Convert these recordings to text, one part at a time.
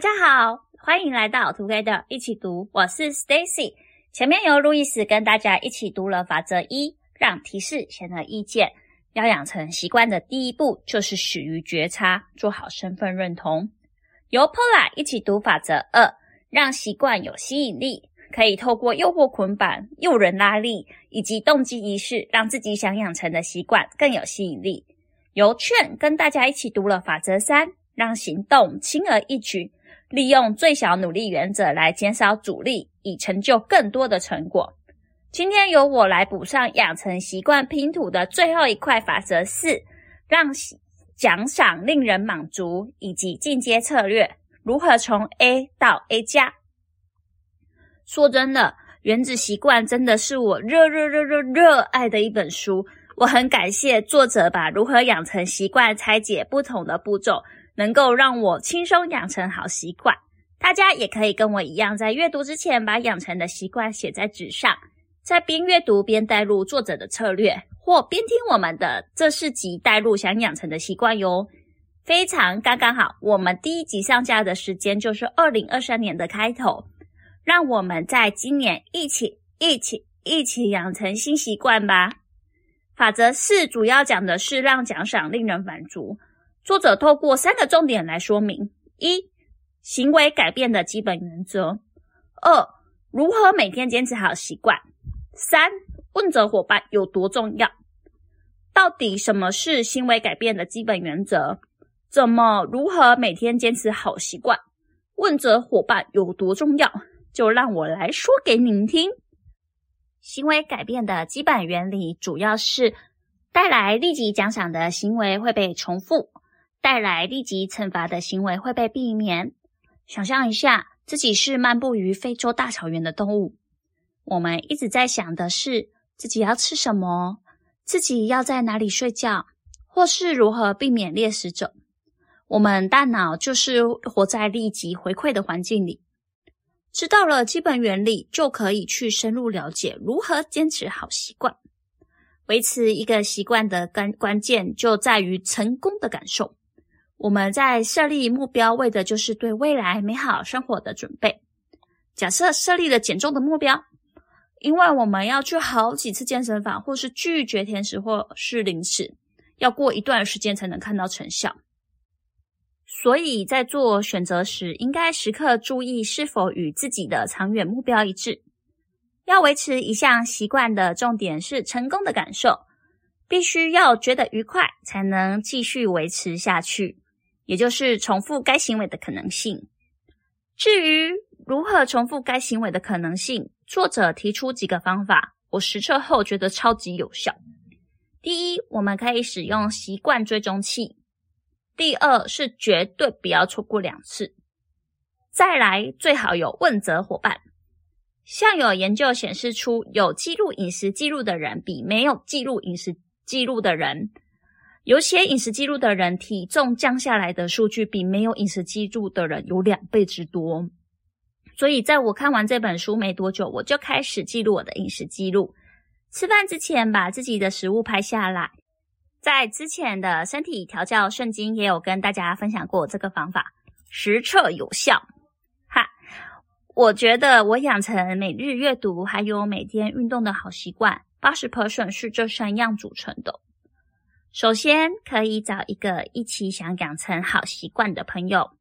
大家好，欢迎来到 Together 一起读，我是 Stacy。前面由路易斯跟大家一起读了法则一，让提示显而易见。要养成习惯的第一步就是始于觉察，做好身份认同。由 Paula 一起读法则二，让习惯有吸引力，可以透过诱惑捆绑、诱人拉力以及动机仪式，让自己想养成的习惯更有吸引力。由劝跟大家一起读了法则三，让行动轻而易举，利用最小努力原则来减少阻力，以成就更多的成果。今天由我来补上养成习惯拼图的最后一块法则四，让奖赏令人满足，以及进阶策略如何从 A 到 A 加。说真的，原子习惯真的是我热热热热热爱的一本书。我很感谢作者把如何养成习惯拆解不同的步骤，能够让我轻松养成好习惯。大家也可以跟我一样，在阅读之前把养成的习惯写在纸上，在边阅读边带入作者的策略，或边听我们的这四集带入想养成的习惯哟。非常刚刚好，我们第一集上架的时间就是二零二三年的开头，让我们在今年一起一起一起养成新习惯吧。法则四主要讲的是让奖赏令人满足。作者透过三个重点来说明：一、行为改变的基本原则；二、如何每天坚持好习惯；三、问责伙伴有多重要。到底什么是行为改变的基本原则？怎么如何每天坚持好习惯？问责伙伴有多重要？就让我来说给您听。行为改变的基本原理主要是带来立即奖赏的行为会被重复，带来立即惩罚的行为会被避免。想象一下，自己是漫步于非洲大草原的动物，我们一直在想的是自己要吃什么，自己要在哪里睡觉，或是如何避免猎食者。我们大脑就是活在立即回馈的环境里。知道了基本原理，就可以去深入了解如何坚持好习惯。维持一个习惯的关关键就在于成功的感受。我们在设立目标，为的就是对未来美好生活的准备。假设设立了减重的目标，因为我们要去好几次健身房，或是拒绝甜食或是零食，要过一段时间才能看到成效。所以在做选择时，应该时刻注意是否与自己的长远目标一致。要维持一项习惯的重点是成功的感受，必须要觉得愉快，才能继续维持下去，也就是重复该行为的可能性。至于如何重复该行为的可能性，作者提出几个方法，我实测后觉得超级有效。第一，我们可以使用习惯追踪器。第二是绝对不要错过两次，再来最好有问责伙伴。像有研究显示出，有记录饮食记录的人比没有记录饮食记录的人，有写饮食记录的人体重降下来的数据比没有饮食记录的人有两倍之多。所以在我看完这本书没多久，我就开始记录我的饮食记录，吃饭之前把自己的食物拍下来。在之前的身体调教圣经也有跟大家分享过这个方法，实测有效。哈，我觉得我养成每日阅读还有每天运动的好习惯，八十 percent 是这三样组成的。首先，可以找一个一起想养成好习惯的朋友，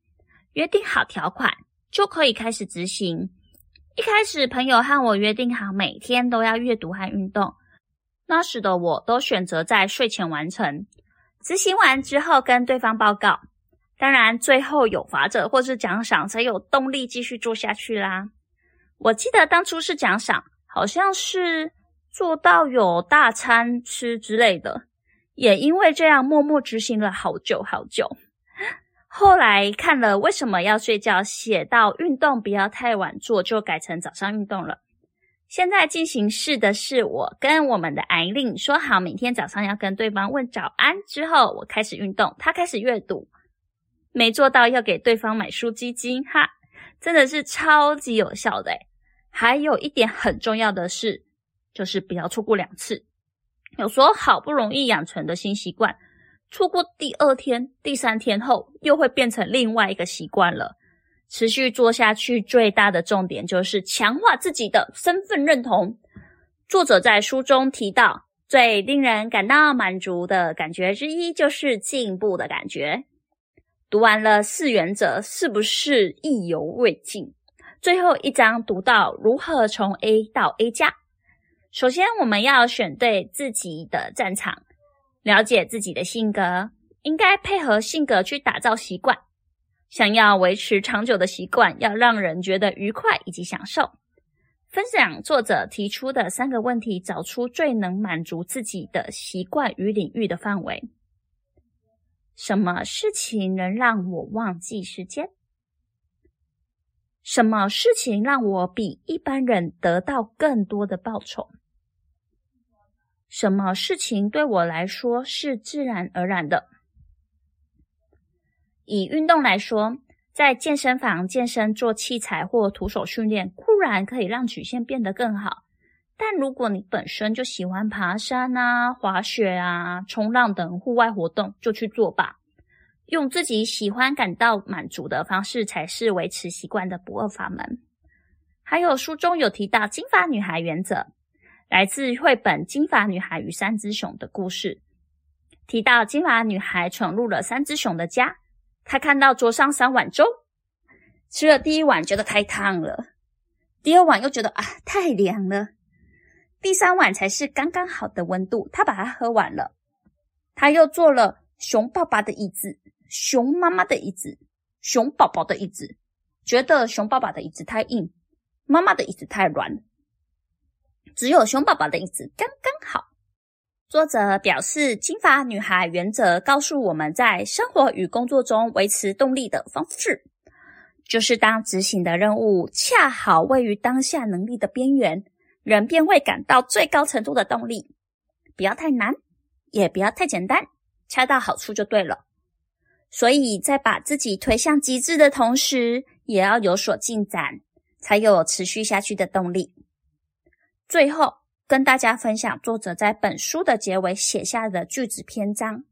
约定好条款，就可以开始执行。一开始，朋友和我约定好每天都要阅读和运动。那时的我都选择在睡前完成，执行完之后跟对方报告。当然，最后有罚则或是奖赏，才有动力继续做下去啦。我记得当初是奖赏，好像是做到有大餐吃之类的。也因为这样，默默执行了好久好久。后来看了为什么要睡觉，写到运动不要太晚做，就改成早上运动了。现在进行式的是，我跟我们的艾琳说好，每天早上要跟对方问早安，之后我开始运动，他开始阅读，没做到要给对方买书基金，哈，真的是超级有效的。还有一点很重要的是，就是不要错过两次。有时候好不容易养成的新习惯，错过第二天、第三天后，又会变成另外一个习惯了。持续做下去最大的重点就是强化自己的身份认同。作者在书中提到，最令人感到满足的感觉之一就是进步的感觉。读完了四原则，是不是意犹未尽？最后一章读到如何从 A 到 A 加。首先，我们要选对自己的战场，了解自己的性格，应该配合性格去打造习惯。想要维持长久的习惯，要让人觉得愉快以及享受。分享作者提出的三个问题，找出最能满足自己的习惯与领域的范围。什么事情能让我忘记时间？什么事情让我比一般人得到更多的报酬？什么事情对我来说是自然而然的？以运动来说，在健身房健身做器材或徒手训练，固然可以让曲线变得更好。但如果你本身就喜欢爬山啊、滑雪啊、冲浪等户外活动，就去做吧。用自己喜欢、感到满足的方式，才是维持习惯的不二法门。还有书中有提到金发女孩原则，来自绘本《金发女孩与三只熊》的故事，提到金发女孩闯入了三只熊的家。她看到桌上三碗粥，吃了第一碗觉得太烫了，第二碗又觉得啊太凉了，第三碗才是刚刚好的温度。他把它喝完了，他又做了熊爸爸的椅子、熊妈妈的椅子、熊宝宝的椅子，觉得熊爸爸的椅子太硬，妈妈的椅子太软，只有熊宝宝的椅子刚刚好。作者表示，金发女孩原则告诉我们在生活与工作中维持动力的方式，就是当执行的任务恰好位于当下能力的边缘，人便会感到最高程度的动力。不要太难，也不要太简单，恰到好处就对了。所以在把自己推向极致的同时，也要有所进展，才有持续下去的动力。最后。跟大家分享作者在本书的结尾写下的句子篇章，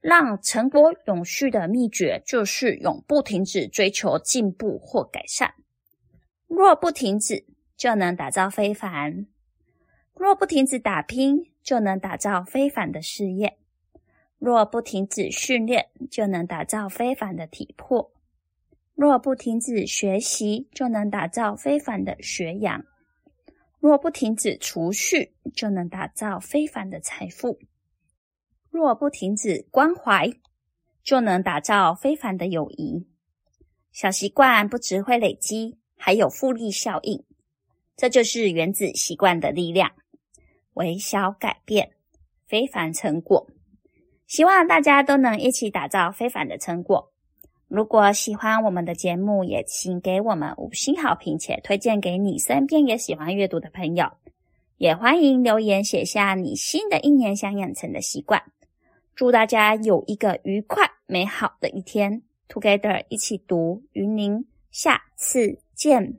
让成果永续的秘诀就是永不停止追求进步或改善。若不停止，就能打造非凡；若不停止打拼，就能打造非凡的事业；若不停止训练，就能打造非凡的体魄；若不停止学习，就能打造非凡的学养。若不停止储蓄，就能打造非凡的财富；若不停止关怀，就能打造非凡的友谊。小习惯不只会累积，还有复利效应。这就是原子习惯的力量。微小改变，非凡成果。希望大家都能一起打造非凡的成果。如果喜欢我们的节目，也请给我们五星好评，且推荐给你身边也喜欢阅读的朋友。也欢迎留言写下你新的一年想养成的习惯。祝大家有一个愉快美好的一天，Together 一起读，与您下次见。